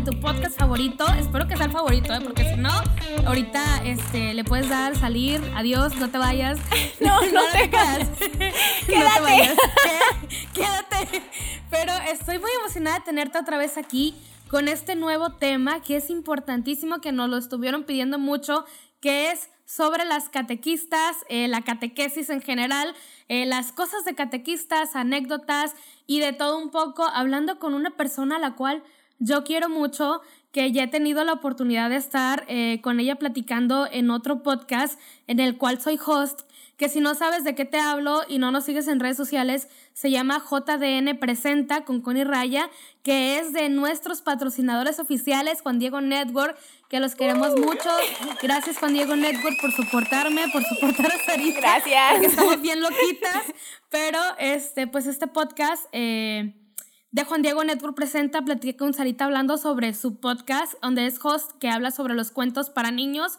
de tu podcast favorito. Espero que sea el favorito, ¿eh? porque si no, ahorita este, le puedes dar salir. Adiós, no te vayas. No, no, te vayas. Quédate. No te vayas. Quédate. Pero estoy muy emocionada de tenerte otra vez aquí con este nuevo tema que es importantísimo, que nos lo estuvieron pidiendo mucho, que es sobre las catequistas, eh, la catequesis en general, eh, las cosas de catequistas, anécdotas y de todo un poco, hablando con una persona a la cual yo quiero mucho, que ya he tenido la oportunidad de estar eh, con ella platicando en otro podcast en el cual soy host que si no sabes de qué te hablo y no nos sigues en redes sociales, se llama JDN Presenta con Connie Raya, que es de nuestros patrocinadores oficiales, Juan Diego Network, que los queremos mucho. Gracias Juan Diego Network por soportarme, por soportar a Sarita. Gracias. Que estamos bien loquitas, pero este, pues este podcast... Eh, de Juan Diego Network presenta, platiqué con Sarita hablando sobre su podcast, donde es host que habla sobre los cuentos para niños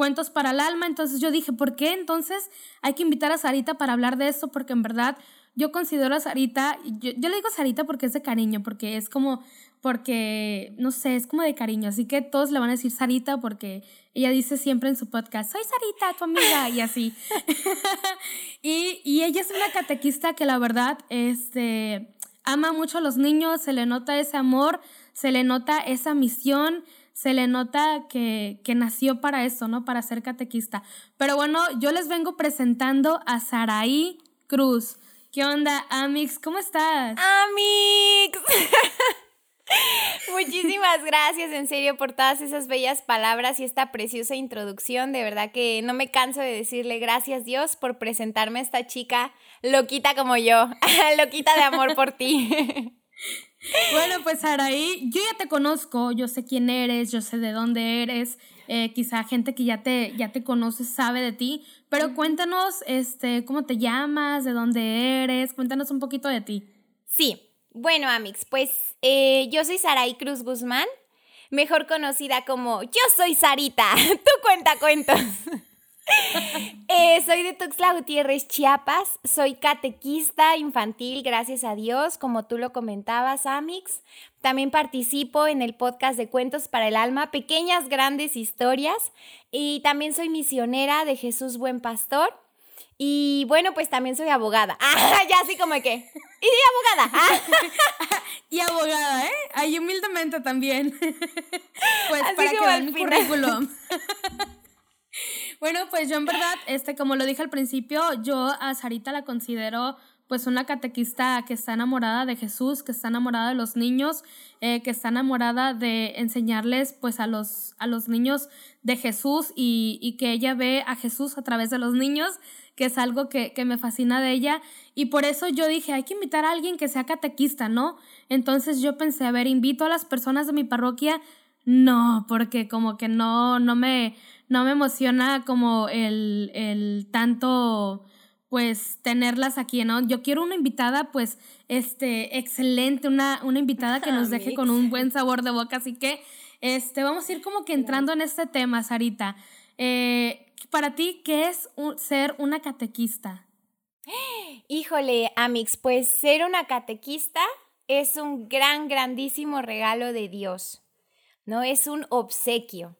cuentos para el alma. Entonces yo dije, ¿por qué entonces hay que invitar a Sarita para hablar de esto? Porque en verdad yo considero a Sarita, yo, le digo Sarita porque es de cariño, porque es como, porque, no sé, es como de cariño. Así que todos le van a decir Sarita porque ella dice siempre en su podcast, soy Sarita, tu amiga, y así. y, y ella es una catequista que la verdad, este, ama mucho a los niños, se le nota ese amor, se le nota esa misión se le nota que, que, nació para eso, ¿no? Para ser catequista. Pero bueno, yo les vengo presentando a Saraí Cruz. ¿Qué onda, Amix? ¿Cómo estás? Amix. Muchísimas gracias en serio por todas esas bellas palabras y esta preciosa introducción. De verdad que no me canso de decirle gracias Dios por presentarme a esta chica loquita como yo, loquita de amor por ti. Bueno, pues Araí, yo ya te conozco, yo sé quién eres, yo sé de dónde eres, eh, quizá gente que ya te, ya te conoce sabe de ti, pero cuéntanos este, cómo te llamas, de dónde eres, cuéntanos un poquito de ti. Sí, bueno, Amix, pues eh, yo soy Saraí Cruz Guzmán, mejor conocida como Yo soy Sarita, tú cuenta cuentos. Eh, soy de Tuxtla Gutiérrez, Chiapas. Soy catequista infantil, gracias a Dios, como tú lo comentabas, Amix. También participo en el podcast de Cuentos para el Alma, Pequeñas Grandes Historias. Y también soy misionera de Jesús Buen Pastor. Y bueno, pues también soy abogada. Ah, ya así como que. Y abogada. y abogada, ¿eh? Ahí humildemente también. pues para que vean mi currículum. Bueno, pues yo en verdad, este, como lo dije al principio, yo a Sarita la considero pues una catequista que está enamorada de Jesús, que está enamorada de los niños, eh, que está enamorada de enseñarles pues a los, a los niños de Jesús y, y, que ella ve a Jesús a través de los niños, que es algo que, que me fascina de ella. Y por eso yo dije, hay que invitar a alguien que sea catequista, ¿no? Entonces yo pensé, a ver, invito a las personas de mi parroquia. No, porque como que no, no me, no me emociona como el, el tanto pues tenerlas aquí, ¿no? Yo quiero una invitada pues este excelente, una, una invitada que nos deje con un buen sabor de boca, así que este vamos a ir como que entrando en este tema, Sarita. Eh, para ti, ¿qué es ser una catequista? Híjole, Amix, pues ser una catequista es un gran, grandísimo regalo de Dios, ¿no? Es un obsequio.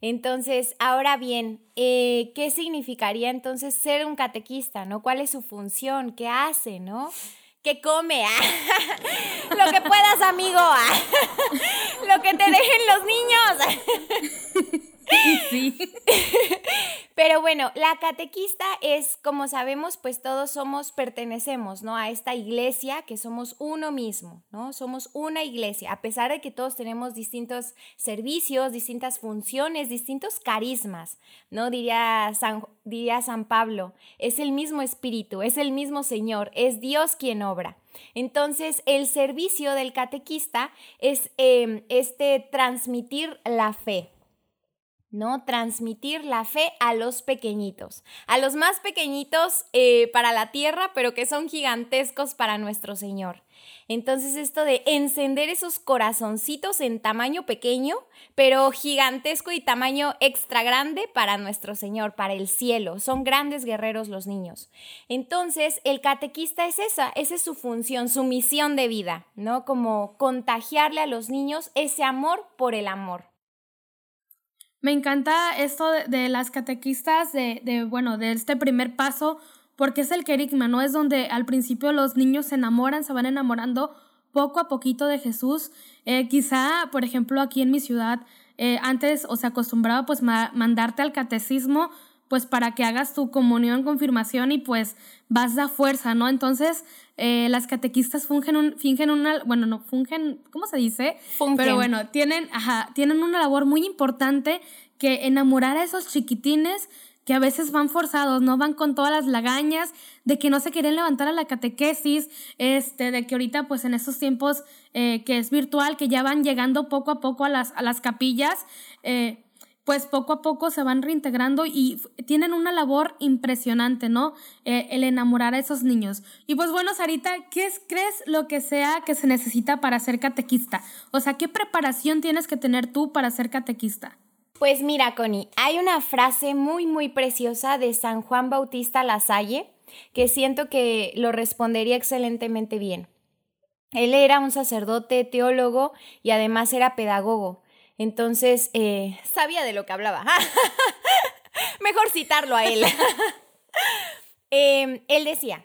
Entonces, ahora bien, eh, ¿qué significaría entonces ser un catequista? ¿no? ¿Cuál es su función? ¿Qué hace? ¿no? ¿Qué come? Lo que puedas, amigo. Lo que te dejen los niños. Sí. Pero bueno, la catequista es, como sabemos, pues todos somos, pertenecemos, ¿no? A esta iglesia, que somos uno mismo, ¿no? Somos una iglesia, a pesar de que todos tenemos distintos servicios, distintas funciones, distintos carismas, ¿no? Diría San, diría San Pablo, es el mismo espíritu, es el mismo Señor, es Dios quien obra. Entonces, el servicio del catequista es em, este transmitir la fe, ¿no? Transmitir la fe a los pequeñitos, a los más pequeñitos eh, para la tierra, pero que son gigantescos para nuestro Señor. Entonces esto de encender esos corazoncitos en tamaño pequeño, pero gigantesco y tamaño extra grande para nuestro Señor, para el cielo. Son grandes guerreros los niños. Entonces el catequista es esa, esa es su función, su misión de vida, ¿no? Como contagiarle a los niños ese amor por el amor. Me encanta esto de, las catequistas, de, de, bueno, de este primer paso, porque es el querigma, ¿no? Es donde al principio los niños se enamoran, se van enamorando poco a poquito de Jesús. Eh, quizá, por ejemplo, aquí en mi ciudad, eh, antes o se acostumbraba pues mandarte al catecismo pues para que hagas tu comunión, confirmación y pues vas a fuerza, ¿no? Entonces, eh, las catequistas fungen un, fingen una, bueno, no, fungen, ¿cómo se dice? Fungen. Pero bueno, tienen, ajá, tienen una labor muy importante que enamorar a esos chiquitines que a veces van forzados, no van con todas las lagañas, de que no se quieren levantar a la catequesis, este, de que ahorita pues en estos tiempos eh, que es virtual, que ya van llegando poco a poco a las, a las capillas, eh, pues poco a poco se van reintegrando y tienen una labor impresionante, ¿no? Eh, el enamorar a esos niños. Y pues bueno, Sarita, ¿qué crees lo que sea que se necesita para ser catequista? O sea, ¿qué preparación tienes que tener tú para ser catequista? Pues mira, Connie, hay una frase muy, muy preciosa de San Juan Bautista Lasalle que siento que lo respondería excelentemente bien. Él era un sacerdote, teólogo y además era pedagogo. Entonces, eh, sabía de lo que hablaba. Mejor citarlo a él. Em, él decía,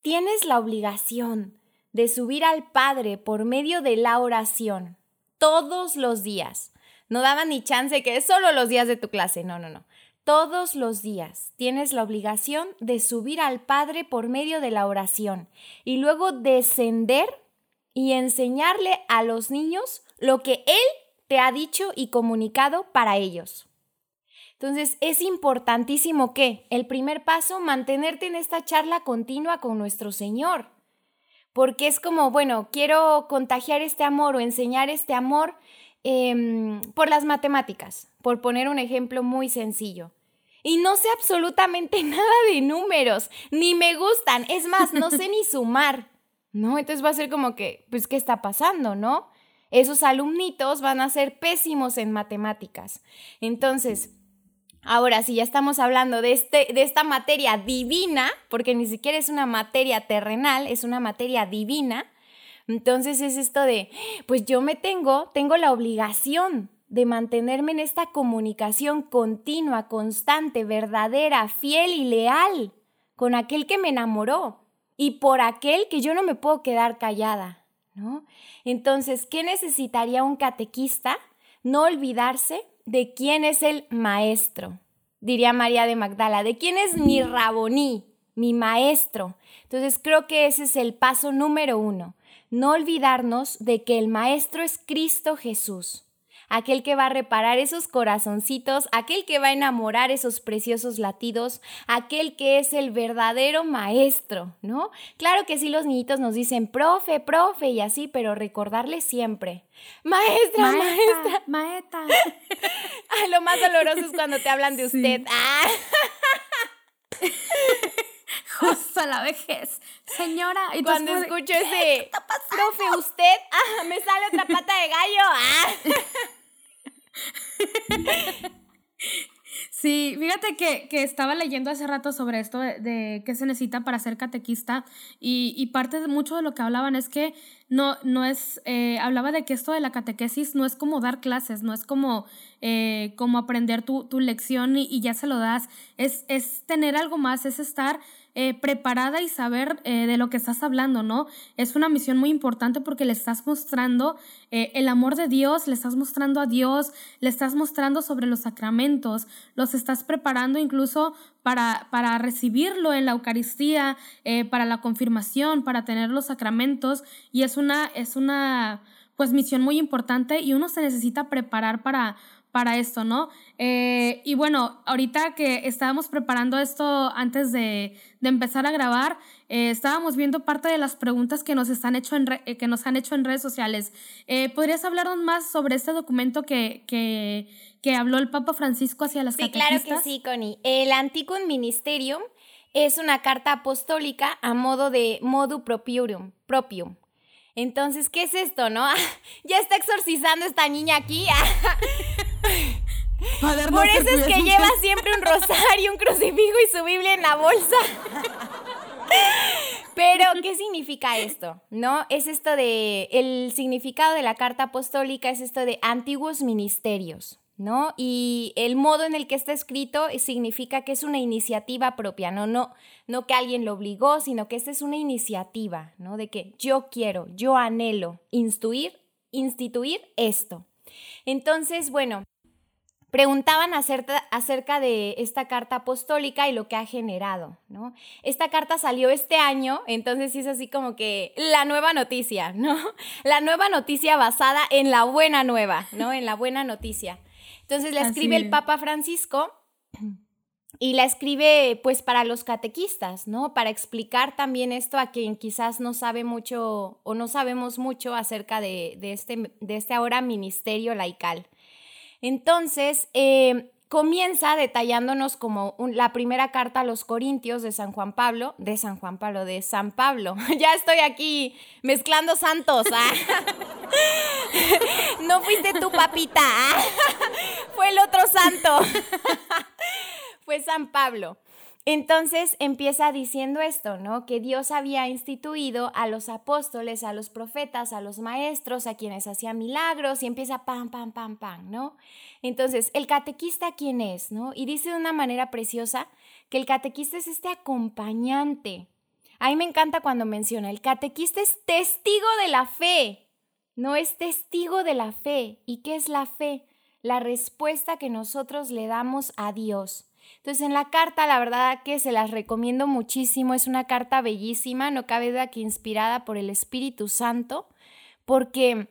tienes la obligación de subir al Padre por medio de la oración todos los días. No daba ni chance que solo los días de tu clase, no, no, no. Todos los días tienes la obligación de subir al Padre por medio de la oración y luego descender y enseñarle a los niños lo que Él te ha dicho y comunicado para ellos. Entonces, es importantísimo que el primer paso, mantenerte en esta charla continua con nuestro Señor. Porque es como, bueno, quiero contagiar este amor o enseñar este amor em, por las matemáticas, por poner un ejemplo muy sencillo. Y no sé absolutamente nada de números, ni me gustan, es más, no sé ni sumar, ¿no? Entonces va a ser como que, pues, ¿qué está pasando, no? Esos alumnitos van a ser pésimos en matemáticas. Entonces, ahora si ya estamos hablando de, este, de esta materia divina, porque ni siquiera es una materia terrenal, es una materia divina, entonces es esto de, pues yo me tengo, tengo la obligación de mantenerme en esta comunicación continua, constante, verdadera, fiel y leal con aquel que me enamoró y por aquel que yo no me puedo quedar callada. Entonces, ¿qué necesitaría un catequista? No olvidarse de quién es el maestro, diría María de Magdala, de quién es mi raboní, mi maestro. Entonces, creo que ese es el paso número uno, no olvidarnos de que el maestro es Cristo Jesús aquel que va a reparar esos corazoncitos, aquel que va a enamorar esos preciosos latidos, aquel que es el verdadero maestro, ¿no? Claro que sí los niñitos nos dicen, profe, profe y así, pero recordarle siempre, maestra, maestra, maestra. lo más doloroso es cuando te hablan de usted. Ah. Justo a la vejez. Señora, y cuando escucho ese, profe, usted, ah, me sale otra pata de gallo. Ah. Sí, fíjate que, estaba leyendo hace rato sobre esto de, qué se necesita para ser catequista y, parte de mucho de lo que hablaban es que no, no es, eh, hablaba de que esto de la catequesis no es como dar clases, no es como, eh, como aprender tu, lección y, y, ya se lo das, es, es tener algo más, es estar eh, preparada y saber eh, de lo que estás hablando, ¿no? Es una misión muy importante porque le estás mostrando eh, el amor de Dios, le estás mostrando a Dios, le estás mostrando sobre los sacramentos, los estás preparando incluso para, para recibirlo en la Eucaristía, para la confirmación, para tener los sacramentos y es una, es una pues misión muy importante y uno se necesita preparar para para esto, ¿no? Eh, y bueno, ahorita que estábamos preparando esto antes de, empezar a grabar, eh, estábamos viendo parte de las preguntas que nos, están hecho en eh, que nos han hecho en redes sociales. ¿Podrías hablarnos más sobre este documento que, que, habló el Papa Francisco hacia las Sí, claro que sí, Connie. El Anticum Ministerium es una carta apostólica a modo de modu propium. propium. Entonces, ¿qué es esto, no? ya está exorcizando esta niña aquí. Por eso es que lleva siempre un rosario, un crucifijo y su Biblia en la bolsa. Pero, ¿qué significa esto? ¿No? Es esto de. El significado de la carta apostólica es esto de antiguos ministerios. ¿no? Y el modo en el que está escrito significa que es una iniciativa propia, ¿no? No, no que alguien lo obligó, sino que esta es una iniciativa, ¿no? De que yo quiero, yo anhelo instruir, instituir esto. Entonces, bueno, preguntaban acerca, de esta carta apostólica y lo que ha generado, ¿no? Esta carta salió este año, entonces es así como que la nueva noticia, ¿no? La nueva noticia basada en la buena nueva, ¿no? En la buena noticia. Entonces la escribe el Papa Francisco y la escribe pues para los catequistas, ¿no? Para explicar también esto a quien quizás no sabe mucho o no sabemos mucho acerca de, este, de este ahora ministerio laical. Entonces, eh, comienza detallándonos como la primera carta a los Corintios de San Juan Pablo, de San Juan Pablo, de San Pablo. ya estoy aquí mezclando santos. ¿ah? no fuiste tu papita, ¿ah? fue el otro santo. fue San Pablo. Entonces empieza diciendo esto, ¿no? Que Dios había instituido a los apóstoles, a los profetas, a los maestros, a quienes hacían milagros y empieza pam, pam, pam, pam, ¿no? Entonces, ¿el catequista quién es, no? Y dice de una manera preciosa que el catequista es este acompañante. A mí me encanta cuando menciona, el catequista es testigo de la fe, no es testigo de la fe. ¿Y qué es la fe? La respuesta que nosotros le damos a Dios. Entonces, en la carta, la verdad que se las recomiendo muchísimo. Es una carta bellísima, no cabe duda que inspirada por el Espíritu Santo, porque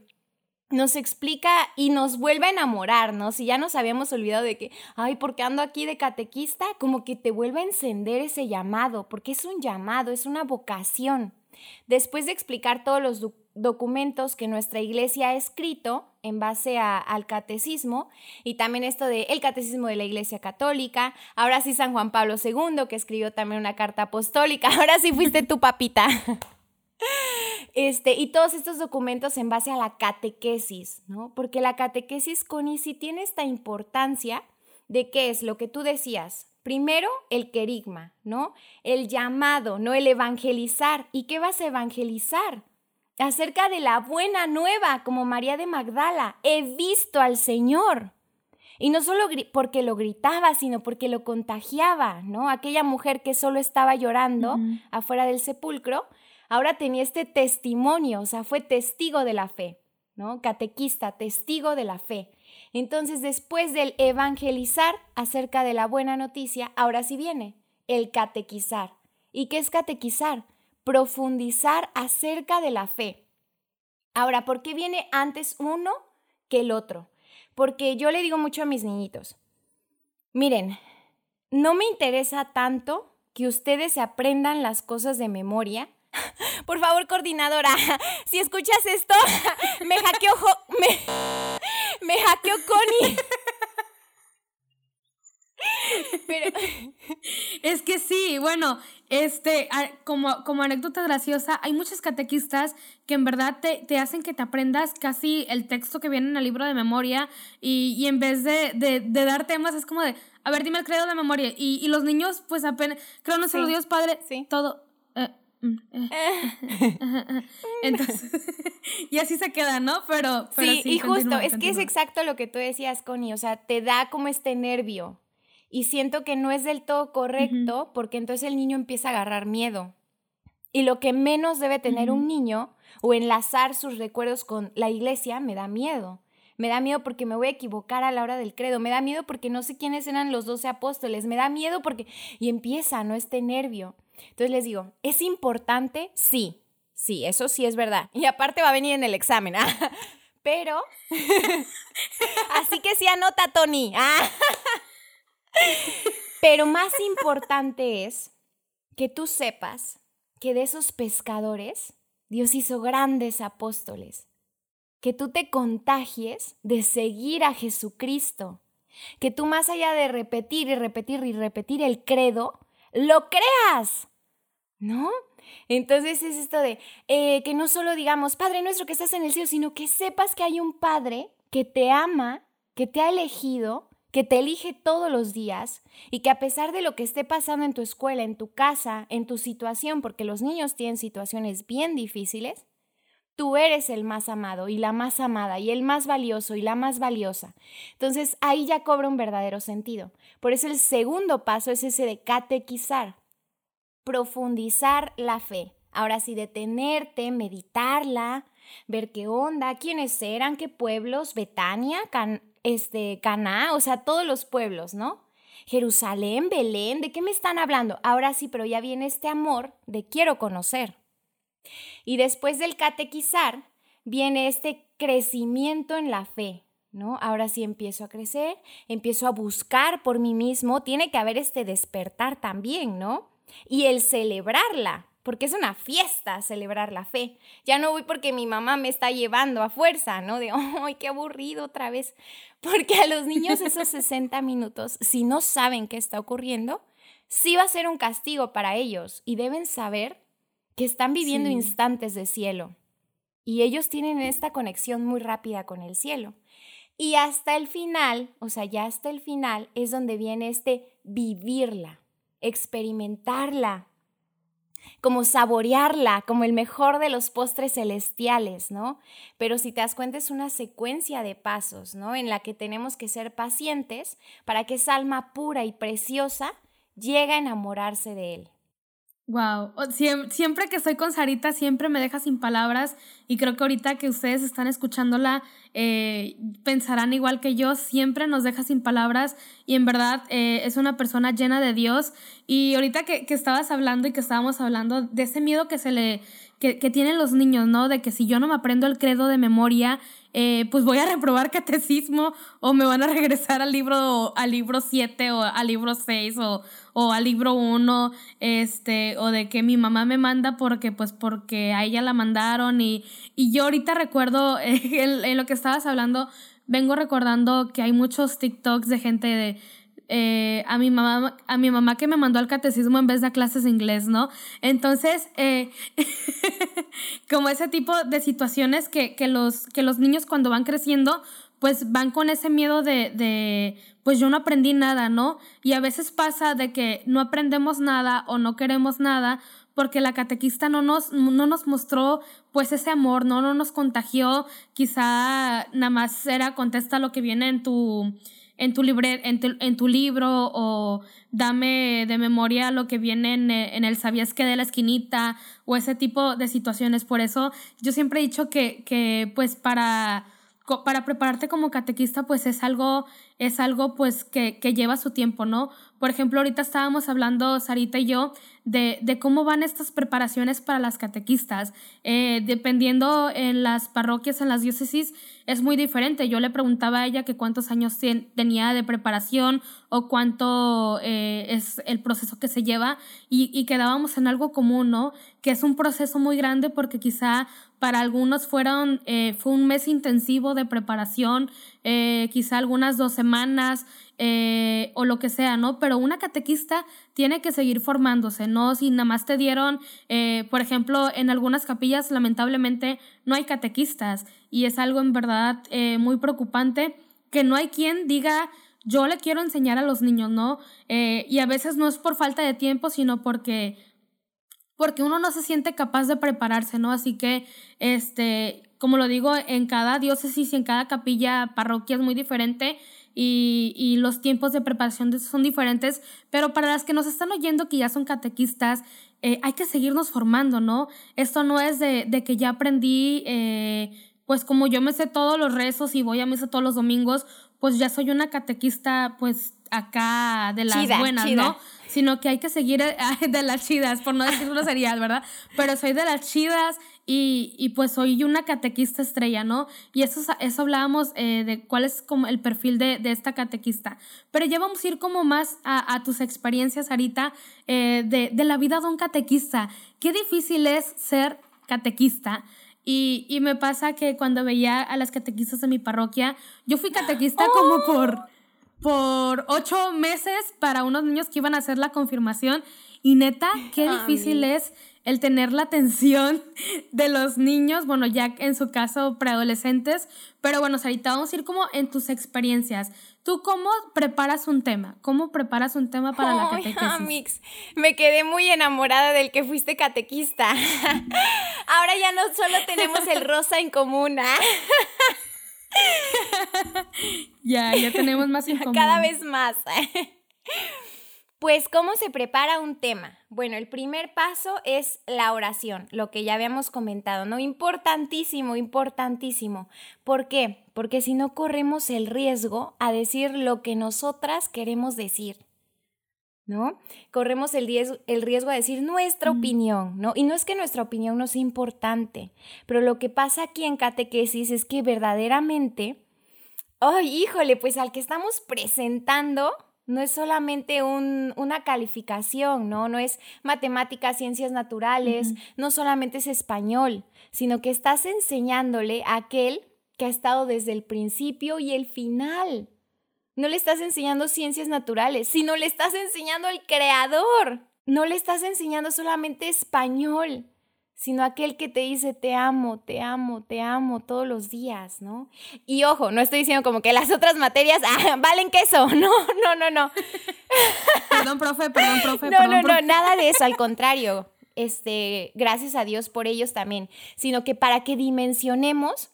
nos explica y nos vuelve a enamorar, ¿no? Si ya nos habíamos olvidado de que, ay, porque ando aquí de catequista, como que te vuelve a encender ese llamado, porque es un llamado, es una vocación. Después de explicar todos los documentos que nuestra iglesia ha escrito en base al catecismo y también esto de catecismo de la iglesia católica, ahora sí San Juan Pablo II que escribió también una carta apostólica, ahora sí fuiste tu papita. Este, y todos estos documentos en base a la catequesis, ¿no? Porque la catequesis, Connie, sí tiene esta importancia de qué es lo que tú decías. Primero, el querigma, ¿no? El llamado, no el evangelizar. ¿Y qué vas a evangelizar? acerca de la buena nueva, como María de Magdala. He visto al Señor. Y no solo porque lo gritaba, sino porque lo contagiaba, ¿no? Aquella mujer que solo estaba llorando afuera del sepulcro, ahora tenía este testimonio, o sea, fue testigo de la fe, ¿no? Catequista, testigo de la fe. Entonces, después del evangelizar acerca de la buena noticia, ahora sí viene el catequizar. ¿Y qué es catequizar? profundizar acerca de la fe. Ahora, ¿por qué viene antes uno que el otro? Porque yo le digo mucho a mis niñitos, miren, no me interesa tanto que ustedes se aprendan las cosas de memoria. Por favor, coordinadora, si escuchas esto, me hackeó, me, me hackeó Connie. Pero es que sí, bueno, este, como, como anécdota graciosa, hay muchos catequistas que en verdad te, hacen que te aprendas casi el texto que viene en el libro de memoria y, en vez de, de, dar temas es como de, a ver, dime el credo de memoria. Y, los niños, pues apenas, creo no se lo Dios Padre, sí. todo. Eh. Entonces, y así se queda, ¿no? Pero, pero sí, y justo, es que es exacto lo que tú decías, Connie, o sea, te da como este nervio, y siento que no es del todo correcto porque entonces el niño empieza a agarrar miedo. Y lo que menos debe tener un niño o enlazar sus recuerdos con la iglesia me da miedo. Me da miedo porque me voy a equivocar a la hora del credo. Me da miedo porque no sé quiénes eran los doce apóstoles. Me da miedo porque... Y empieza, ¿no? Este nervio. Entonces les digo, ¿es importante? Sí. Sí, eso sí es verdad. Y aparte va a venir en el examen. ¿ah? Pero, así que sí anota, Tony. Ah. Pero más importante es que tú sepas que de esos pescadores Dios hizo grandes apóstoles. Que tú te contagies de seguir a Jesucristo. Que tú más allá de repetir y repetir y repetir el credo, lo creas. ¿No? Entonces es esto de eh, que no solo digamos, Padre nuestro que estás en el cielo, sino que sepas que hay un Padre que te ama, que te ha elegido, que te elige todos los días y que a pesar de lo que esté pasando en tu escuela, en tu casa, en tu situación, porque los niños tienen situaciones bien difíciles, tú eres el más amado y la más amada y el más valioso y la más valiosa. Entonces ahí ya cobra un verdadero sentido. Por eso el segundo paso es ese de catequizar profundizar la fe. Ahora sí, detenerte, meditarla, ver qué onda, quiénes eran, qué pueblos, Betania, Can, este, Caná, o sea, todos los pueblos, ¿no? Jerusalén, Belén, ¿de qué me están hablando? Ahora sí, pero ya viene este amor de quiero conocer. Y después del catequizar, viene este crecimiento en la fe, ¿no? Ahora sí empiezo a crecer, empiezo a buscar por mí mismo, tiene que haber este despertar también, ¿no? Y el celebrarla, porque es una fiesta celebrar la fe. Ya no voy porque mi mamá me está llevando a fuerza, ¿no? De, ¡ay, qué aburrido otra vez! Porque a los niños esos 60 minutos, si no saben qué está ocurriendo, sí va a ser un castigo para ellos y deben saber que están viviendo instantes de cielo. Y ellos tienen esta conexión muy rápida con el cielo. Y hasta el final, o sea, ya hasta el final es donde viene este vivirla experimentarla, como saborearla, como el mejor de los postres celestiales, ¿no? Pero si te das cuenta es una secuencia de pasos, ¿no? En la que tenemos que ser pacientes para que esa alma pura y preciosa llegue a enamorarse de él. Wow, siempre que estoy con Sarita siempre me deja sin palabras y creo que ahorita que ustedes están escuchándola eh, pensarán igual que yo, siempre nos deja sin palabras y en verdad eh, es una persona llena de Dios. Y ahorita que, que, estabas hablando y que estábamos hablando de ese miedo que se le que, que tienen los niños, ¿no? De que si yo no me aprendo el credo de memoria, eh, pues voy a reprobar catecismo o me van a regresar al libro, al libro 7 o al libro 6 o, o al libro 1, este, o de que mi mamá me manda porque, pues porque a ella la mandaron y, y yo ahorita recuerdo en, lo que estabas hablando, vengo recordando que hay muchos TikToks de gente de eh, a, mi mamá, a mi mamá que me mandó al catecismo en vez de a clases de inglés, ¿no? Entonces, eh, como ese tipo de situaciones que, que, los, que los niños cuando van creciendo, pues van con ese miedo de, de, pues yo no aprendí nada, ¿no? Y a veces pasa de que no aprendemos nada o no queremos nada porque la catequista no nos, no nos mostró pues ese amor, ¿no? No nos contagió, quizá nada más era contesta lo que viene en tu en tu, libre, en, tu, libro o dame de memoria lo que viene en, en, el sabías que de la esquinita o ese tipo de situaciones. Por eso yo siempre he dicho que, que pues para, para prepararte como catequista pues es algo, es algo pues que, que lleva su tiempo, ¿no? Por ejemplo, ahorita estábamos hablando, Sarita y yo, de, de cómo van estas preparaciones para las catequistas. Eh, dependiendo en las parroquias, en las diócesis, es muy diferente. Yo le preguntaba a ella que cuántos años tenía de preparación o cuánto eh, es el proceso que se lleva y, y, quedábamos en algo común, ¿no? Que es un proceso muy grande porque quizá para algunos fueron, eh, fue un mes intensivo de preparación, eh, quizá algunas dos semanas o lo que sea, ¿no? Pero una catequista tiene que seguir formándose, ¿no? Si nada más te dieron, por ejemplo, en algunas capillas lamentablemente no hay catequistas y es algo en verdad eh, muy preocupante que no hay quien diga yo le quiero enseñar a los niños, ¿no? Eh, y a veces no es por falta de tiempo, sino porque, porque uno no se siente capaz de prepararse, ¿no? Así que, este, como lo digo, en cada diócesis y en cada capilla, parroquia es muy diferente y, y, los tiempos de preparación son diferentes, pero para las que nos están oyendo que ya son catequistas, eh, hay que seguirnos formando, ¿no? Esto no es de, de que ya aprendí pues como yo me sé todos los rezos y voy a misa todos los domingos, pues ya soy una catequista, pues acá de las buenas, ¿no? Sino que hay que seguir de las chidas, por no decir groserías, ¿verdad? Pero soy de las chidas y, pues soy una catequista estrella, ¿no? Y eso, eso hablábamos eh, de cuál es como el perfil de, esta catequista. Pero ya vamos a ir como más a, tus experiencias, Arita, eh, de, de la vida de un catequista. Qué difícil es ser catequista. Y, y, me pasa que cuando veía a las catequistas de mi parroquia, yo fui catequista como ¡Oh! por, por ocho meses para unos niños que iban a hacer la confirmación. Y neta, qué difícil es el tener la atención de los niños, bueno, ya en su caso preadolescentes, pero bueno, Sarita, vamos a ir como en tus experiencias. ¿Tú cómo preparas un tema? ¿Cómo preparas un tema para la catequesis? Mix, me quedé muy enamorada del que fuiste catequista. Ahora ya no solo tenemos el rosa en común, ¿ah? ya, ya tenemos más común. Cada vez más. Pues, ¿cómo se prepara un tema? Bueno, el primer paso es la oración, lo que ya habíamos comentado, ¿no? Importantísimo, importantísimo. ¿Por qué? Porque si no corremos el riesgo a decir lo que nosotras queremos decir. ¿No? Corremos el riesgo, el riesgo a decir nuestra opinión, ¿no? Y no es que nuestra opinión no sea importante, pero lo que pasa aquí en catequesis es que verdaderamente, ¡ay, híjole! Pues al que estamos presentando, no es solamente una calificación, ¿no? No es matemáticas, ciencias naturales, no solamente es español, sino que estás enseñándole a aquel que ha estado desde el principio y el final. No le estás enseñando ciencias naturales, sino le estás enseñando al creador. No le estás enseñando solamente español sino aquel que te dice te amo, te amo, te amo todos los días, ¿no? Y ojo, no estoy diciendo como que las otras materias ah, valen queso, no, no, no, no. perdón, profe, perdón, profe. No, no, no, nada de eso, al contrario. Este, gracias a Dios por ellos también, sino que para que dimensionemos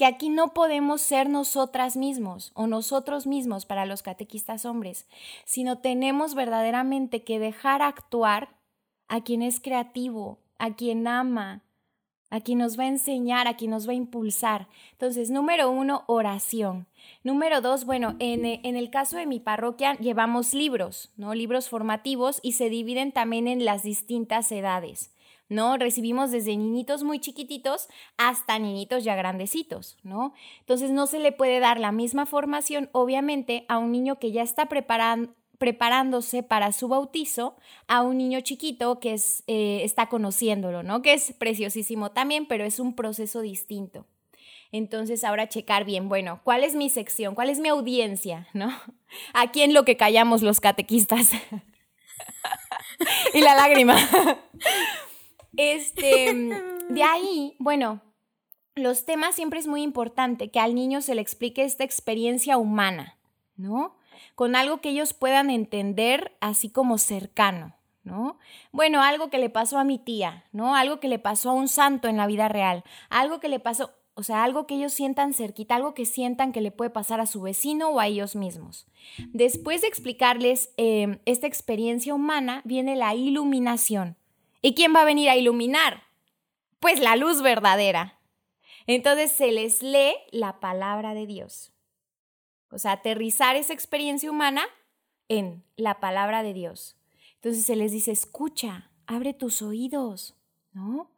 que aquí no podemos ser nosotras mismos o nosotros mismos para los catequistas hombres, sino tenemos verdaderamente que dejar actuar a quien es creativo, a quien ama, a quien nos va a enseñar, a quien nos va a impulsar. Entonces, número uno, oración. Número dos, bueno, en, en, el caso de mi parroquia llevamos libros, ¿no? Libros formativos y se dividen también en las distintas edades. ¿No? Recibimos desde niñitos muy chiquititos hasta niñitos ya grandecitos, ¿no? Entonces no se le puede dar la misma formación, obviamente, a un niño que ya está preparándose para su bautizo a un niño chiquito que es, eh, está conociéndolo, ¿no? Que es preciosísimo también, pero es un proceso distinto. Entonces ahora checar bien, bueno, ¿cuál es mi sección? ¿Cuál es mi audiencia? ¿No? Aquí en lo que callamos los catequistas. y la lágrima. este, de ahí, bueno, los temas siempre es muy importante que al niño se le explique esta experiencia humana, ¿no? con algo que ellos puedan entender así como cercano, ¿no? Bueno, algo que le pasó a mi tía, ¿no? Algo que le pasó a un santo en la vida real, algo que le pasó, o sea, algo que ellos sientan cerquita, algo que sientan que le puede pasar a su vecino o a ellos mismos. Después de explicarles em, esta experiencia humana, viene la iluminación. ¿Y quién va a venir a iluminar? Pues la luz verdadera. Entonces se les lee la palabra de Dios. O sea, aterrizar esa experiencia humana en la palabra de Dios. Entonces se les dice, escucha, abre tus oídos, ¿no?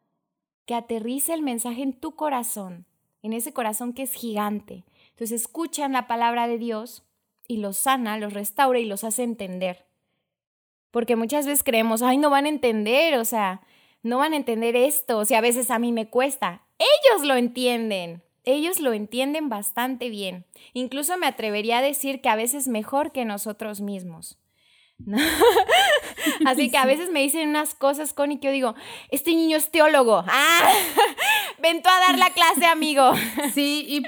Que aterrice el mensaje en tu corazón, en ese corazón que es gigante. Entonces escuchan la palabra de Dios y los sana, los restaura y los hace entender. Porque muchas veces creemos, ay, no van a entender, o sea, no van a entender esto, o sea, a veces a mí me cuesta. Ellos lo entienden, ellos lo entienden bastante bien. Incluso me atrevería a decir que a veces mejor que nosotros mismos. Así que a veces me dicen unas cosas, Connie, que yo digo, este niño es teólogo. ¡Ah! Vento a dar la clase, amigo. Sí, y,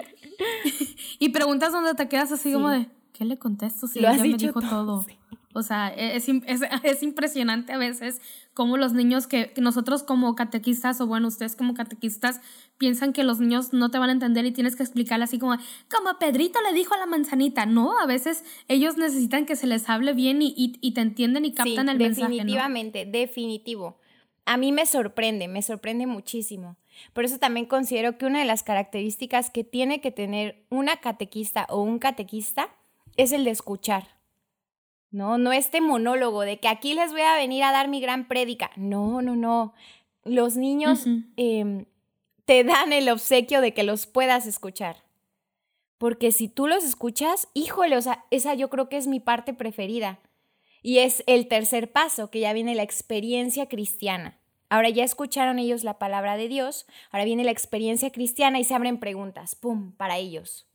y preguntas donde te quedas así como de, ¿qué le contesto si ella me dijo todo? O sea, e, es, es, es, impresionante a veces cómo los niños que, nosotros como catequistas, o bueno, ustedes como catequistas, piensan que los niños no te van a entender y tienes que explicarle así como, como Pedrito le dijo a la manzanita. No, a veces ellos necesitan que se les hable bien y, y, te entienden y captan el mensaje. Definitivamente, definitivo. A mí me sorprende, me sorprende muchísimo. Por eso también considero que una de las características que tiene que tener una catequista o un catequista es el de escuchar. No, no este monólogo de que aquí les voy a venir a dar mi gran prédica. No, no, no. los niños em, te dan el obsequio de que los puedas escuchar. Porque si tú los escuchas, híjole, o sea, esa yo creo que es mi parte preferida. Y es el tercer paso, que ya viene la experiencia cristiana. Ahora ya escucharon ellos la palabra de Dios, ahora viene la experiencia cristiana y se abren preguntas, ¡pum!, para ellos.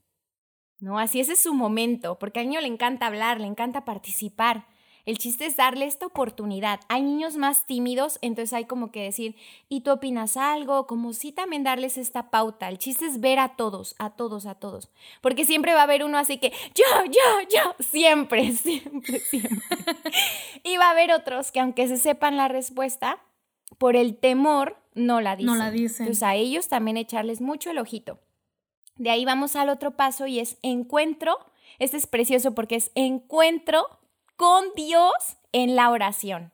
¿No? Así ese es su momento, porque al niño le encanta hablar, le encanta participar. El chiste es darle esta oportunidad. Hay niños más tímidos, entonces hay como que decir, ¿y tú opinas algo? Como sí también darles esta pauta. El chiste es ver a todos, a todos, a todos. Porque siempre va a haber uno así que, yo, yo, yo, siempre, siempre, siempre. y va a haber otros que aunque se sepan la respuesta, por el temor no la dicen. No la dicen. Entonces a ellos también echarles mucho el ojito. De ahí vamos al otro paso y es encuentro. Este es precioso porque es encuentro con Dios en la oración.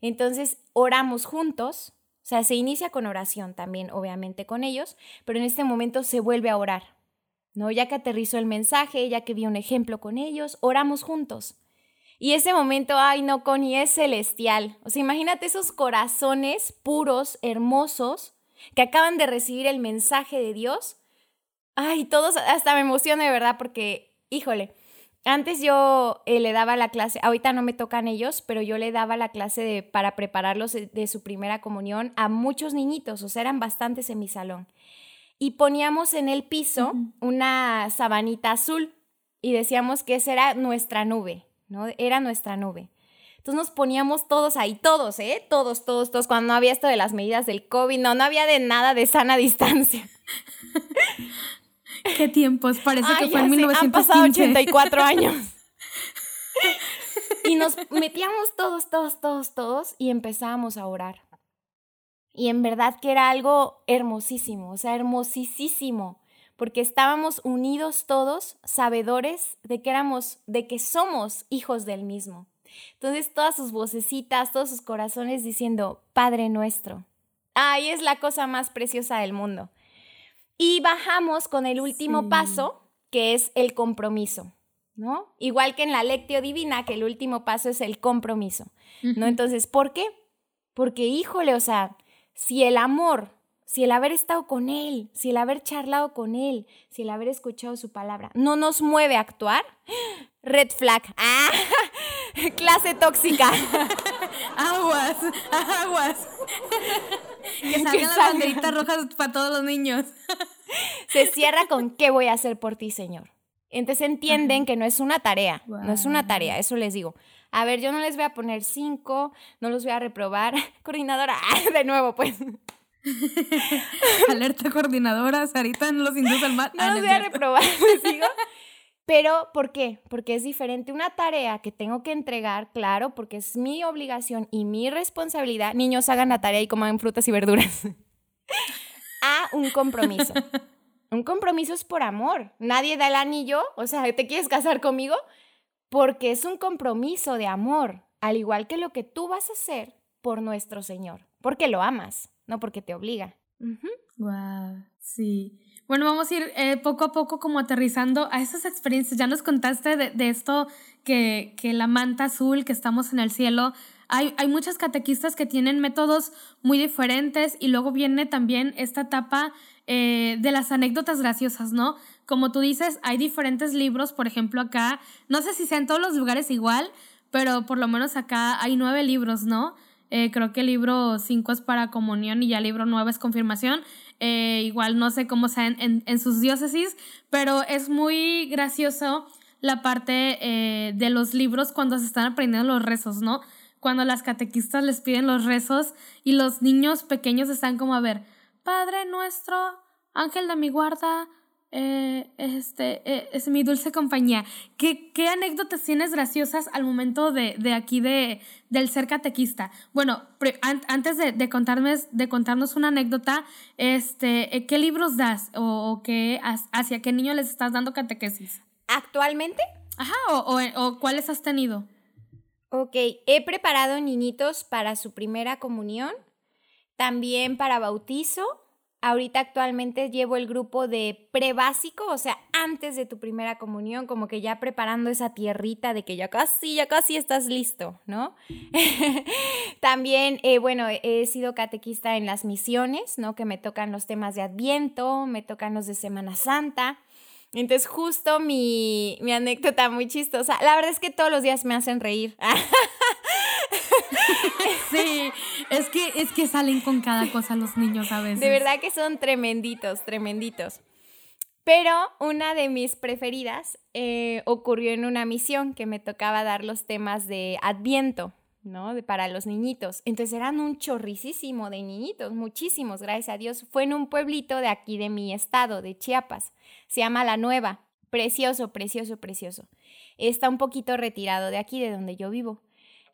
Entonces oramos juntos, o sea, se inicia con oración también, obviamente con ellos, pero en este momento se vuelve a orar. ¿No? Ya que aterrizó el mensaje, ya que vi un ejemplo con ellos, oramos juntos. Y ese momento, ay no, Connie, es celestial. O sea, imagínate esos corazones puros, hermosos, que acaban de recibir el mensaje de Dios. Ay, todos, hasta me emociona de verdad porque, híjole, antes yo eh, le daba la clase, ahorita no me tocan ellos, pero yo le daba la clase de, para prepararlos de, su primera comunión a muchos niñitos, o sea, eran bastantes en mi salón. Y poníamos en el piso una sabanita azul y decíamos que esa era nuestra nube. ¿no? Era nuestra nube. Entonces nos poníamos todos ahí, todos, ¿eh? Todos, todos, todos, cuando no había esto de las medidas del COVID, no, no había de nada de sana distancia. ¿Qué tiempos? Parece que fue en 1915. Han pasado 84 años. y nos metíamos todos, todos, todos, todos y empezábamos a orar. Y en verdad que era algo hermosísimo, o sea, hermosísimo porque estábamos unidos todos, sabedores de que éramos, de que somos hijos del mismo. Entonces todas sus vocecitas, todos sus corazones diciendo, Padre nuestro. Ahí es la cosa más preciosa del mundo. Y bajamos con el último paso, que es el compromiso, ¿no? Igual que en la lectio divina, que el último paso es el compromiso, ¿no? Entonces, ¿por qué? Porque, híjole, o sea, si el amor si el haber estado con Él, si el haber charlado con Él, si el haber escuchado su palabra, no nos mueve a actuar, red flag. ¡Ah! Clase tóxica. aguas, aguas. Que salgan las banderitas rojas para todos los niños. Se cierra con ¿qué voy a hacer por ti, Señor? Entonces entienden que no es una tarea, no es una tarea, eso les digo. A ver, yo no les voy a poner cinco, no los voy a reprobar. Coordinadora, de nuevo, pues. Alerta coordinadora, Sarita no los induce al mal. No los voy a reprobar, sigo? Pero, ¿por qué? Porque es diferente una tarea que tengo que entregar, claro, porque es mi obligación y mi responsabilidad. Niños, hagan la tarea y coman frutas y verduras. A un compromiso. Un compromiso es por amor. Nadie da el anillo, o sea, ¿te quieres casar conmigo? Porque es un compromiso de amor, al igual que lo que tú vas a hacer por nuestro Señor, porque lo amas no porque te obliga. Wow, sí. Bueno, vamos a ir eh, poco a poco como aterrizando a esas experiencias. Ya nos contaste de, esto que, que, la manta azul, que estamos en el cielo. Hay, hay muchas catequistas que tienen métodos muy diferentes y luego viene también esta etapa eh, de las anécdotas graciosas, ¿no? Como tú dices, hay diferentes libros, por ejemplo, acá, no sé si sea en todos los lugares igual, pero por lo menos acá hay nueve libros, ¿no? Eh, creo que el libro 5 es para comunión y ya el libro 9 es confirmación. Eh, igual no sé cómo sea en, en, sus diócesis, pero es muy gracioso la parte eh, de los libros cuando se están aprendiendo los rezos, ¿no? Cuando las catequistas les piden los rezos y los niños pequeños están como a ver, Padre nuestro, ángel de mi guarda, eh, este, eh, es mi dulce compañía. ¿Qué, qué anécdotas tienes graciosas al momento de, de aquí de, del ser catequista? Bueno, antes de, de, contarnos, de contarnos una anécdota, este, eh, ¿qué libros das o, qué, hacia qué niño les estás dando catequesis? ¿Actualmente? Ajá, o, o cuáles has tenido. Ok, he preparado niñitos para su primera comunión, también para bautizo Ahorita actualmente llevo el grupo de prebásico, o sea, antes de tu primera comunión, como que ya preparando esa tierrita de que ya casi, ya casi estás listo, ¿no? También, eh, bueno, he sido catequista en las misiones, ¿no? Que me tocan los temas de Adviento, me tocan los de Semana Santa. Entonces, justo mi, mi anécdota muy chistosa. La verdad es que todos los días me hacen reír. Sí, es que, es que salen con cada cosa los niños a veces. De verdad que son tremenditos, tremenditos. Pero una de mis preferidas eh, ocurrió en una misión que me tocaba dar los temas de Adviento, ¿no? De, para los niñitos. Entonces eran un chorricísimo de niñitos, muchísimos, gracias a Dios. Fue en un pueblito de aquí de mi estado, de Chiapas. Se llama La Nueva. Precioso, precioso, precioso. Está un poquito retirado de aquí, de donde yo vivo.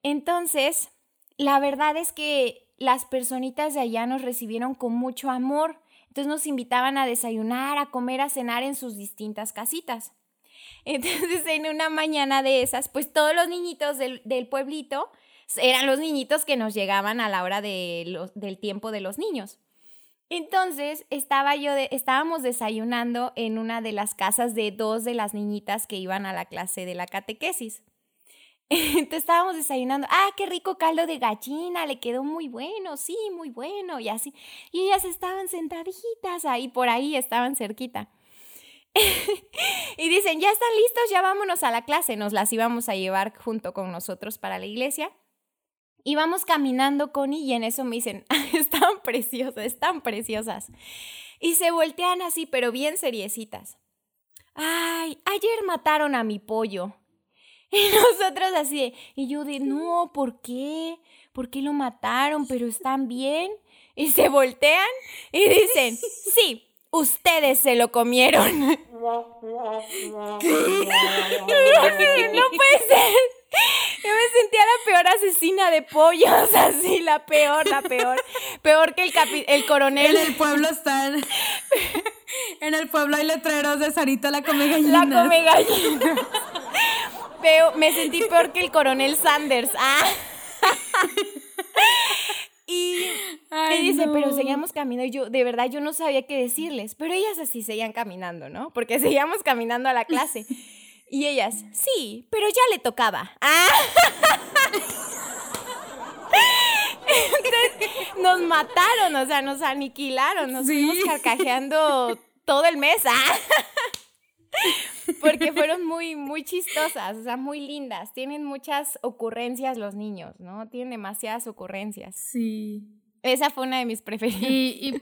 Entonces, la verdad es que las personitas de allá nos recibieron con mucho amor. Entonces nos invitaban a desayunar, a comer, a cenar en sus distintas casitas. Entonces en una mañana de esas, pues todos los niñitos del, pueblito eran los niñitos que nos llegaban a la hora de del tiempo de los niños. Entonces estaba yo estábamos desayunando en una de las casas de dos de las niñitas que iban a la clase de la catequesis. Entonces estábamos desayunando, ah, qué rico caldo de gallina, le quedó muy bueno, sí, muy bueno, y así. Y ellas estaban sentaditas ahí, por ahí estaban cerquita. y dicen, ya están listos, ya vámonos a la clase. Nos las íbamos a llevar junto con nosotros para la iglesia. Y vamos caminando con y en eso me dicen, están preciosas, están preciosas. Y se voltean así, pero bien seriecitas. Ay, ayer mataron a mi pollo. Y nosotros así, y yo de, no, ¿por qué? ¿Por qué lo mataron? ¿Pero están bien? Y se voltean y dicen, sí, ustedes se lo comieron. no me sentía la peor asesina de pollos, así, la peor, la peor. Peor que el, el coronel. En el pueblo están. En el pueblo hay letreros de Sarita la come gallina. La come gallina me sentí peor que el coronel Sanders. Ah. y, dice, pero seguíamos caminando. Y yo, de verdad, yo no sabía qué decirles. Pero ellas así seguían caminando, ¿no? Porque seguíamos caminando a la clase. Y ellas, sí, pero ya le tocaba. Ah. Nos mataron, o sea, nos aniquilaron, nos fuimos carcajeando todo el mes. Ah. Porque fueron muy, muy chistosas, o sea, muy lindas. Tienen muchas ocurrencias los niños, ¿no? Tienen demasiadas ocurrencias. Sí. Esa fue una de mis preferidas. Y,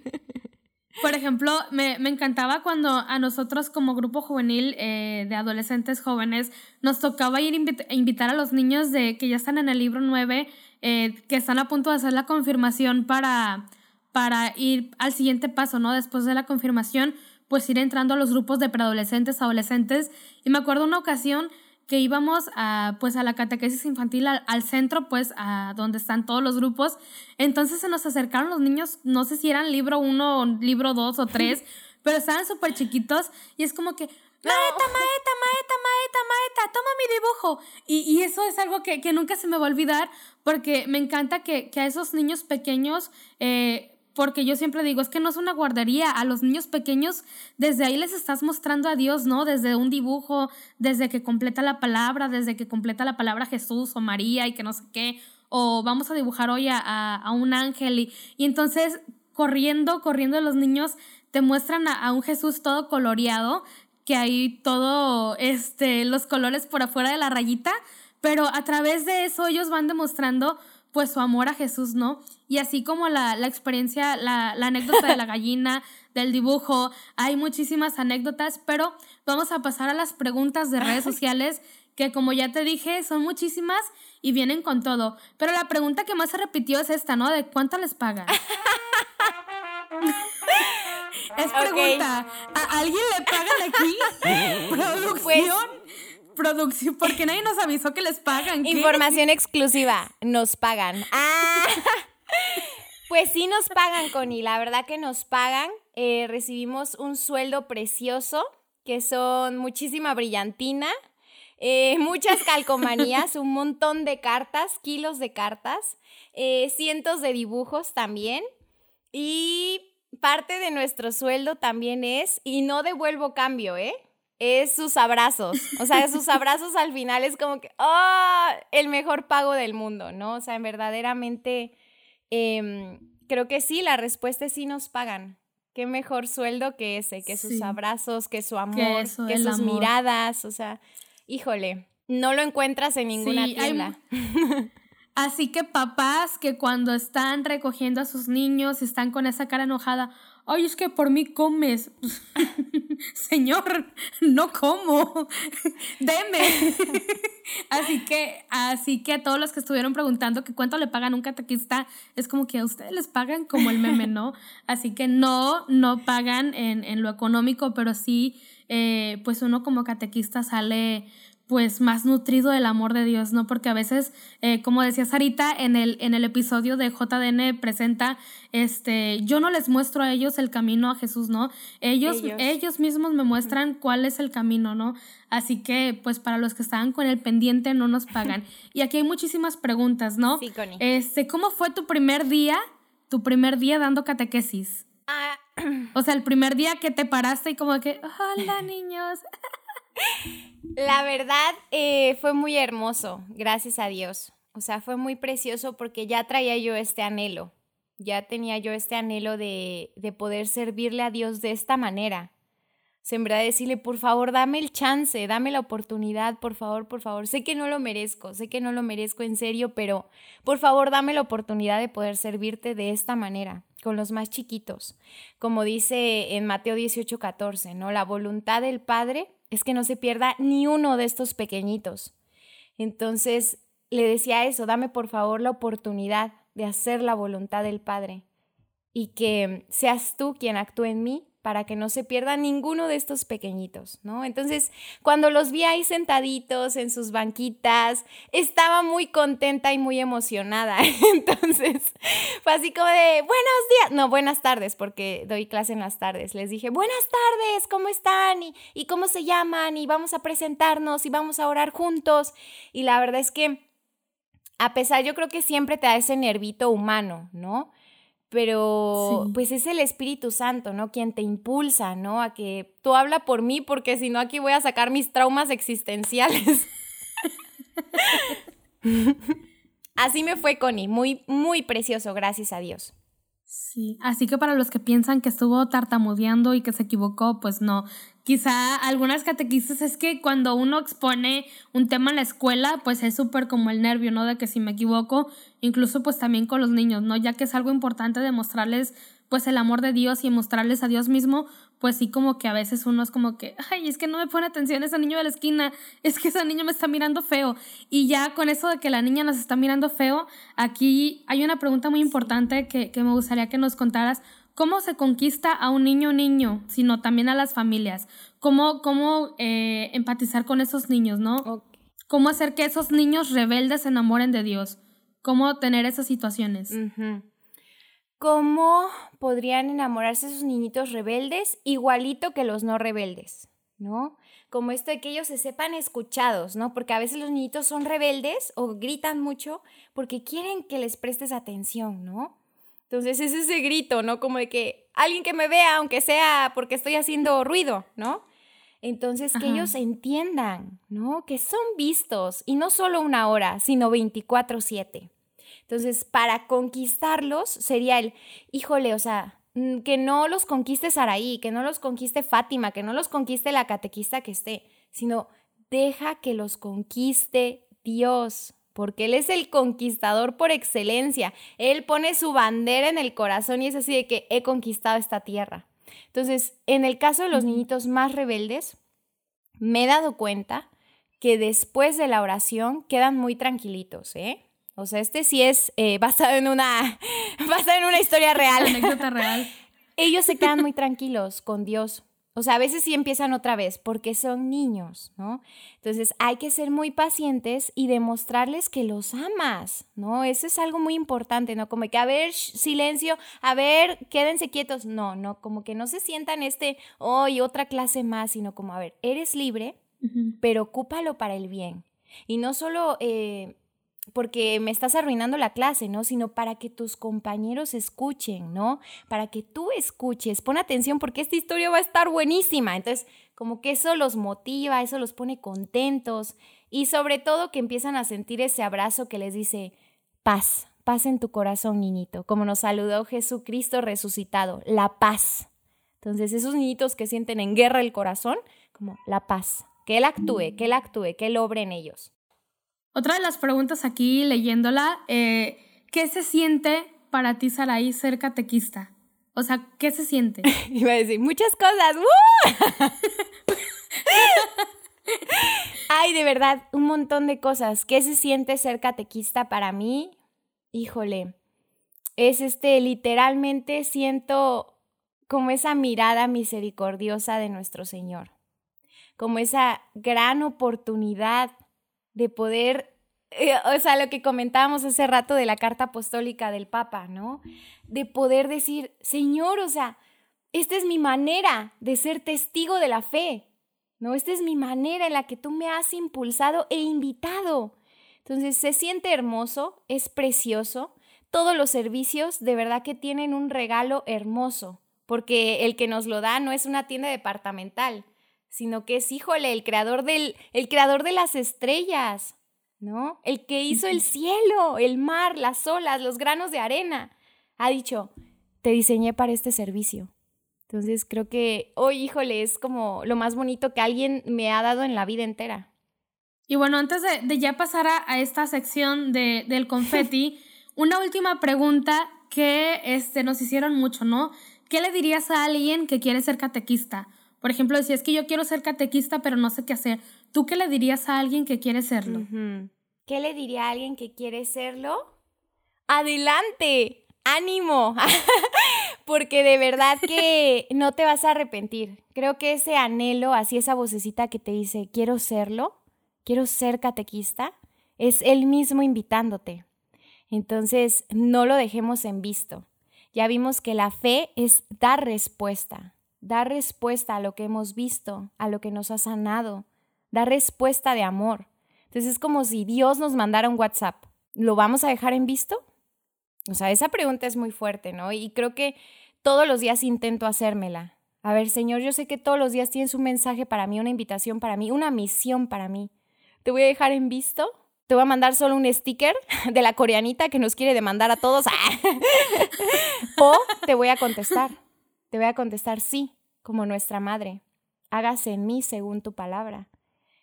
por ejemplo, me, encantaba cuando a nosotros como grupo juvenil eh, de adolescentes jóvenes nos tocaba ir a invitar a los niños de que ya están en el libro 9, eh, que están a punto de hacer la confirmación para, para ir al siguiente paso, ¿no? Después de la confirmación pues ir entrando a los grupos de preadolescentes, adolescentes. Y me acuerdo una ocasión que íbamos a, pues a la catequesis infantil, al, centro, pues a donde están todos los grupos. Entonces se nos acercaron los niños, no sé si eran libro uno, libro dos o tres, pero estaban súper chiquitos y es como que, Maeta, maeta, maeta, maeta, maeta, toma mi dibujo. Y, y eso es algo que, que, nunca se me va a olvidar porque me encanta que, que a esos niños pequeños eh, porque yo siempre digo, es que no es una guardería, a los niños pequeños desde ahí les estás mostrando a Dios, ¿no? Desde un dibujo, desde que completa la palabra, desde que completa la palabra Jesús o María y que no sé qué, o vamos a dibujar hoy a, un ángel y, y, entonces corriendo, corriendo los niños te muestran a, a un Jesús todo coloreado, que hay todo, este, los colores por afuera de la rayita, pero a través de eso ellos van demostrando pues su amor a Jesús, ¿no? Y así como la, experiencia, la, anécdota de la gallina, del dibujo, hay muchísimas anécdotas, pero vamos a pasar a las preguntas de redes sociales, que como ya te dije, son muchísimas y vienen con todo. Pero la pregunta que más se repitió es esta, ¿no? De cuánto les pagan. es pregunta, ¿a alguien le pagan aquí? ¿Producción? Pues, producción, porque nadie nos avisó que les pagan. Información exclusiva, nos pagan. Ah. Pues sí nos pagan, Connie, la verdad que nos pagan. Eh, recibimos un sueldo precioso, que son muchísima brillantina, eh, muchas calcomanías, un montón de cartas, kilos de cartas, eh, cientos de dibujos también. Y parte de nuestro sueldo también es, y no devuelvo cambio, ¿eh? Es sus abrazos. O sea, sus abrazos al final es como que, ¡oh! El mejor pago del mundo, ¿no? O sea, verdaderamente, em, creo que sí, la respuesta es sí nos pagan. Qué mejor sueldo que ese, que sus abrazos, que su amor, que, sus miradas. O sea, híjole, no lo encuentras en ninguna tienda. Así que papás que cuando están recogiendo a sus niños están con esa cara enojada, ay, es que por mí comes. Señor, no como. Deme. así que, así que a todos los que estuvieron preguntando que cuánto le pagan un catequista, es como que a ustedes les pagan como el meme, ¿no? Así que no, no pagan en, en lo económico, pero sí, eh, pues uno como catequista sale pues más nutrido del amor de Dios, ¿no? Porque a veces, eh, como decía Sarita en el, en el episodio de JDN presenta, este, yo no les muestro a ellos el camino a Jesús, ¿no? Ellos, ellos. mismos me muestran cuál es el camino, ¿no? Así que, pues para los que estaban con el pendiente, no nos pagan. Y aquí hay muchísimas preguntas, ¿no? Sí, Connie. Este, ¿cómo fue tu primer día, tu primer día dando catequesis? Ah. O sea, el primer día que te paraste y como que, hola niños. La verdad eh, fue muy hermoso, gracias a Dios. O sea, fue muy precioso porque ya traía yo este anhelo, ya tenía yo este anhelo de, de poder servirle a Dios de esta manera. Sembrar decirle, por favor, dame el chance, dame la oportunidad, por favor, por favor. Sé que no lo merezco, sé que no lo merezco en serio, pero por favor, dame la oportunidad de poder servirte de esta manera, con los más chiquitos. Como dice en Mateo 18, 14, ¿no? La voluntad del Padre es que no se pierda ni uno de estos pequeñitos. Entonces le decía eso, dame por favor la oportunidad de hacer la voluntad del Padre y que seas tú quien actúe en mí para que no se pierda ninguno de estos pequeñitos, ¿no? Entonces, cuando los vi ahí sentaditos en sus banquitas, estaba muy contenta y muy emocionada. Entonces, fue así como de, buenos días, no, buenas tardes, porque doy clase en las tardes. Les dije, buenas tardes, ¿cómo están? ¿Y, y cómo se llaman? Y vamos a presentarnos y vamos a orar juntos. Y la verdad es que, a pesar, yo creo que siempre te da ese nervito humano, ¿no? Pero pues es el Espíritu Santo, ¿no? Quien te impulsa, ¿no? A que tú habla por mí, porque si no aquí voy a sacar mis traumas existenciales. Así me fue, Connie, muy, muy precioso, gracias a Dios. Sí, así que para los que piensan que estuvo tartamudeando y que se equivocó, pues no. Quizá algunas catequistas es que cuando uno expone un tema en la escuela, pues es súper como el nervio, ¿no? De que si me equivoco, incluso pues también con los niños, ¿no? Ya que es algo importante demostrarles pues el amor de Dios y mostrarles a Dios mismo, pues sí como que a veces uno es como que, ay, es que no me pone atención ese niño de la esquina, es que ese niño me está mirando feo. Y ya con eso de que la niña nos está mirando feo, aquí hay una pregunta muy importante que, me gustaría que nos contaras. ¿Cómo se conquista a un niño niño, sino también a las familias? ¿Cómo, cómo eh, empatizar con esos niños, no? ¿Cómo hacer que esos niños rebeldes se enamoren de Dios? ¿Cómo tener esas situaciones? cómo podrían enamorarse esos niñitos rebeldes igualito que los no rebeldes, ¿no? Como esto de que ellos se sepan escuchados, ¿no? Porque a veces los niñitos son rebeldes o gritan mucho porque quieren que les prestes atención, ¿no? Entonces es ese grito, ¿no? Como de que alguien que me vea, aunque sea porque estoy haciendo ruido, ¿no? Entonces que ellos entiendan, ¿no? Que son vistos y no solo una hora, sino 24/7. Entonces, para conquistarlos sería el, híjole, o sea, mm, que no los conquiste Saraí, que no los conquiste Fátima, que no los conquiste la catequista que esté, sino deja que los conquiste Dios, porque Él es el conquistador por excelencia. Él pone su bandera en el corazón y es así de que he conquistado esta tierra. Entonces, en el caso de los niñitos más rebeldes, me he dado cuenta que después de la oración quedan muy tranquilitos, ¿eh? O sea, este sí es eh, basado en una basado en una historia real. anécdota real. Ellos se quedan muy tranquilos con Dios. O sea, a veces sí empiezan otra vez porque son niños, ¿no? Entonces hay que ser muy pacientes y demostrarles que los amas, ¿no? Eso es algo muy importante, ¿no? Como que, a ver, silencio, a ver, quédense quietos. No, no, como que no se sientan este, hoy otra clase más, sino como, a ver, eres libre, pero ocúpalo para el bien. Y no solo... Eh, porque me estás arruinando la clase, ¿no? Sino para que tus compañeros escuchen, ¿no? Para que tú escuches. Pon atención porque esta historia va a estar buenísima. Entonces, como que eso los motiva, eso los pone contentos y sobre todo que empiezan a sentir ese abrazo que les dice, paz, paz en tu corazón, niñito, como nos saludó Jesucristo resucitado, la paz. Entonces, esos niñitos que sienten en guerra el corazón, como la paz, que Él actúe, que Él actúe, que Él obre en ellos. Otra de las preguntas aquí, leyéndola, eh, ¿qué se siente para ti, Saraí, ser catequista? O sea, ¿qué se siente? Iba a decir muchas cosas. Ay, de verdad, un montón de cosas. ¿Qué se siente ser catequista para mí? Híjole, es este, literalmente siento como esa mirada misericordiosa de nuestro Señor, como esa gran oportunidad de poder, eh, o sea, lo que comentábamos hace rato de la carta apostólica del Papa, ¿no? De poder decir, Señor, o sea, esta es mi manera de ser testigo de la fe, ¿no? Esta es mi manera en la que tú me has impulsado e invitado. Entonces, se siente hermoso, es precioso. Todos los servicios de verdad que tienen un regalo hermoso, porque el que nos lo da no es una tienda departamental, sino que es, híjole, el creador, del, el creador de las estrellas, ¿no? El que hizo el cielo, el mar, las olas, los granos de arena. Ha dicho, te diseñé para este servicio. Entonces creo que hoy, híjole, es como lo más bonito que alguien me ha dado en la vida entera. Y bueno, antes de, ya pasar a, esta sección de, del confeti, una última pregunta que este, nos hicieron mucho, ¿no? ¿Qué le dirías a alguien que quiere ser catequista? Por ejemplo, si es que yo quiero ser catequista, pero no sé qué hacer, ¿tú qué le dirías a alguien que quiere serlo? ¿Qué le diría a alguien que quiere serlo? Adelante, ánimo, porque de verdad que no te vas a arrepentir. Creo que ese anhelo, así esa vocecita que te dice, quiero serlo, quiero ser catequista, es él mismo invitándote. Entonces, no lo dejemos en visto. Ya vimos que la fe es dar respuesta, dar respuesta a lo que hemos visto, a lo que nos ha sanado, dar respuesta de amor. Entonces es como si Dios nos mandara un WhatsApp. ¿Lo vamos a dejar en visto? O sea, esa pregunta es muy fuerte, ¿no? Y creo que todos los días intento hacérmela. A ver, Señor, yo sé que todos los días tienes un mensaje para mí, una invitación para mí, una misión para mí. ¿Te voy a dejar en visto? Te voy a mandar solo un sticker de la coreanita que nos quiere demandar a todos. o te voy a contestar. Te voy a contestar sí, como nuestra madre. Hágase en mí según tu palabra.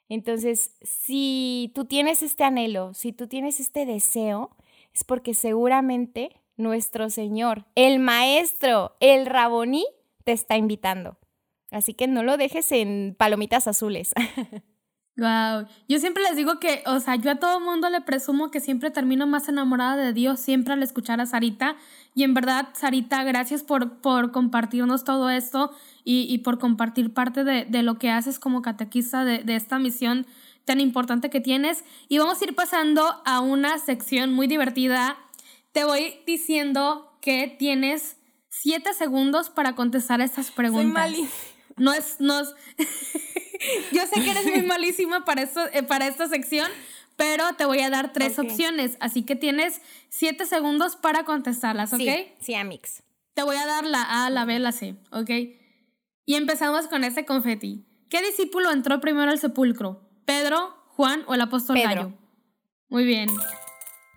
Entonces, si tú tienes este anhelo, si tú tienes este deseo, es porque seguramente nuestro Señor, el Maestro, el Raboní, te está invitando. Así que no lo dejes en palomitas azules. Wow, yo siempre les digo que, o sea, yo a todo mundo le presumo que siempre termino más enamorada de Dios siempre al escuchar a Sarita. Y en verdad, Sarita, gracias por, por compartirnos todo esto y, por compartir parte de, lo que haces como catequista de, de esta misión tan importante que tienes. Y vamos a ir pasando a una sección muy divertida. Te voy diciendo que tienes siete segundos para contestar estas preguntas. Soy no es, no es Yo sé que eres muy malísima para, esto, eh, para esta sección, pero te voy a dar tres opciones, así que tienes siete segundos para contestarlas, ¿ok? Sí, sí, Amix. Te voy a dar la A, la B, la C, ¿ok? Y empezamos con este confeti. ¿Qué discípulo entró primero al sepulcro? ¿Pedro, Juan o el apóstol Pedro. Muy bien.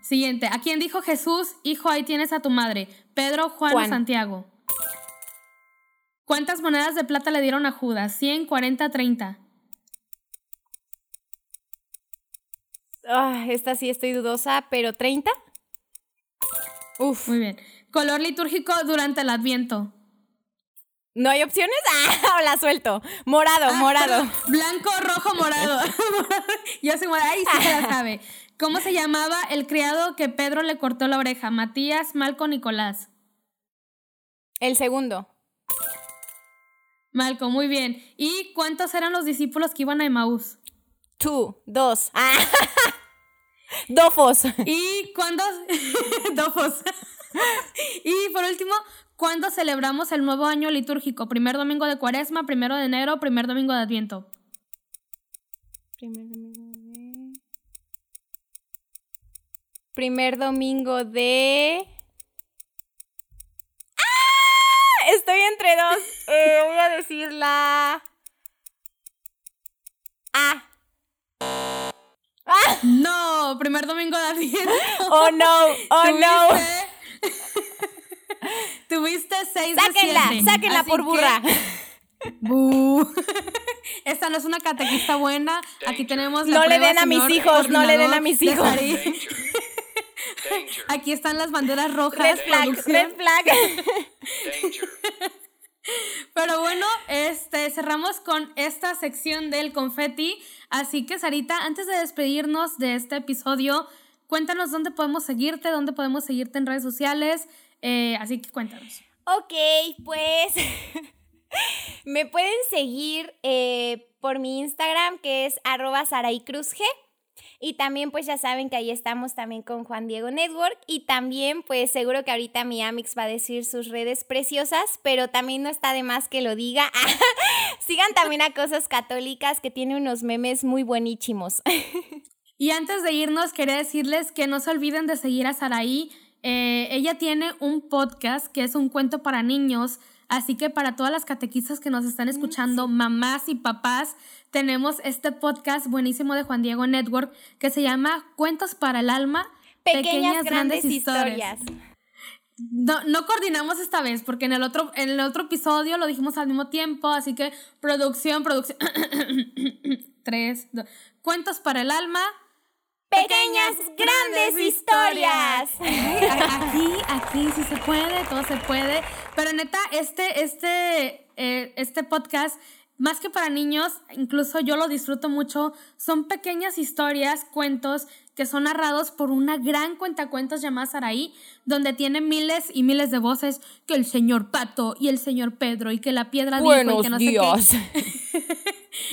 Siguiente. ¿A quién dijo Jesús, hijo, ahí tienes a tu madre? ¿Pedro, Juan, Juan. o Santiago? ¿Cuántas monedas de plata le dieron a Judas? ¿100, 40, 30? esta sí estoy dudosa, pero 30. Uf. Muy bien. Color litúrgico durante el Adviento. ¿No hay opciones? Ah, la suelto. Morado, ah, morado. Blanco, rojo, morado. ya se muere. Ahí sí se la sabe. ¿Cómo se llamaba el criado que Pedro le cortó la oreja? Matías, Malco, Nicolás. El segundo. Malco, muy bien. ¿Y cuántos eran los discípulos que iban a Emaús? Two, dos. Ah. Dofos. ¿Y cuándo? Dofos. y por último, ¿cuándo celebramos el nuevo año litúrgico? ¿Primer domingo de cuaresma, primero de enero, primer domingo de adviento? Primer domingo de... Primer domingo de... ¡Ah! Estoy entre dos. Eh, voy a decir la... A. ¡Ah! No, primer domingo de Adviento. Oh no, oh no. Tuviste seis sáquenla, de siete. Sáquenla por burra. Esta no es una catequista buena. Aquí tenemos la No le den a mis hijos, no le den a mis hijos. Aquí están las banderas rojas. Red flag, red flag. Pero bueno, este, cerramos con esta sección del confeti. Así que, Sarita, antes de despedirnos de este episodio, cuéntanos dónde podemos seguirte, dónde podemos seguirte en redes sociales. Eh, así que cuéntanos. Ok, pues me pueden seguir eh, por mi Instagram, que es arroba saraicruzg. Y también pues ya saben que ahí estamos también con Juan Diego Network y también pues seguro que ahorita mi Amix va a decir sus redes preciosas, pero también no está de más que lo diga. Sigan también a Cosas Católicas que tiene unos memes muy buenísimos. y antes de irnos quería decirles que no se olviden de seguir a Saraí. Eh, ella tiene un podcast que es un cuento para niños. Así que para todas las catequistas que nos están escuchando, mamás y papás, tenemos este podcast buenísimo de Juan Diego Network que se llama Cuentos para el Alma, Pequeñas, grandes, historias. No, no coordinamos esta vez porque en el, otro, en el otro episodio lo dijimos al mismo tiempo, así que producción, producción. Tres, dos. Cuentos para el alma. Pequeñas, grandes, historias. Aquí, aquí sí se puede, todo se puede. Pero neta, este, este, eh, este podcast más que para niños, incluso yo lo disfruto mucho, son pequeñas historias, cuentos que son narrados por una gran cuentacuentos llamada Saraí, donde tiene miles y miles de voces, que el señor Pato y el señor Pedro y que la piedra dijo y que no días. sé qué.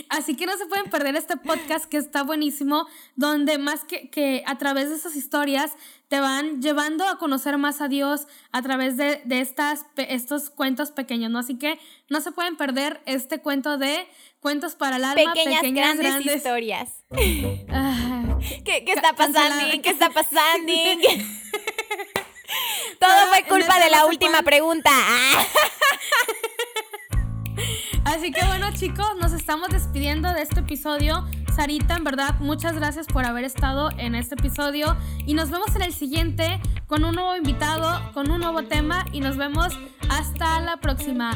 Así que no se pueden perder este podcast que está buenísimo, donde más que, que a través de esas historias te van llevando a conocer más a Dios a través de, de estas, estos cuentos pequeños, ¿no? Así que no se pueden perder este cuento de cuentos para el alma, pequeñas, grandes, historias. ¿Qué, ¿Qué, está pasando? ¿Qué está pasando? Todo fue culpa de la última pregunta. Así que bueno chicos, nos estamos despidiendo de este episodio. Sarita, en verdad, muchas gracias por haber estado en este episodio y nos vemos en el siguiente con un nuevo invitado, con un nuevo tema y nos vemos hasta la próxima.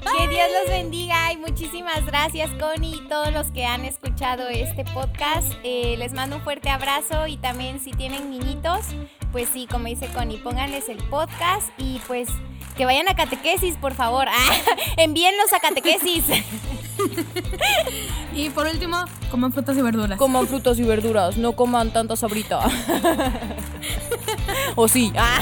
Que Dios los bendiga y muchísimas gracias Connie y todos los que han escuchado este podcast. Eh, les mando un fuerte abrazo y también si tienen niñitos, pues sí, como dice Connie, pónganles el podcast y pues que vayan a catequesis, por favor. Ah, envíenlos a catequesis. y por último, coman frutas y verduras. Coman frutas y verduras, no coman tanta sabrita. o sí. Ah.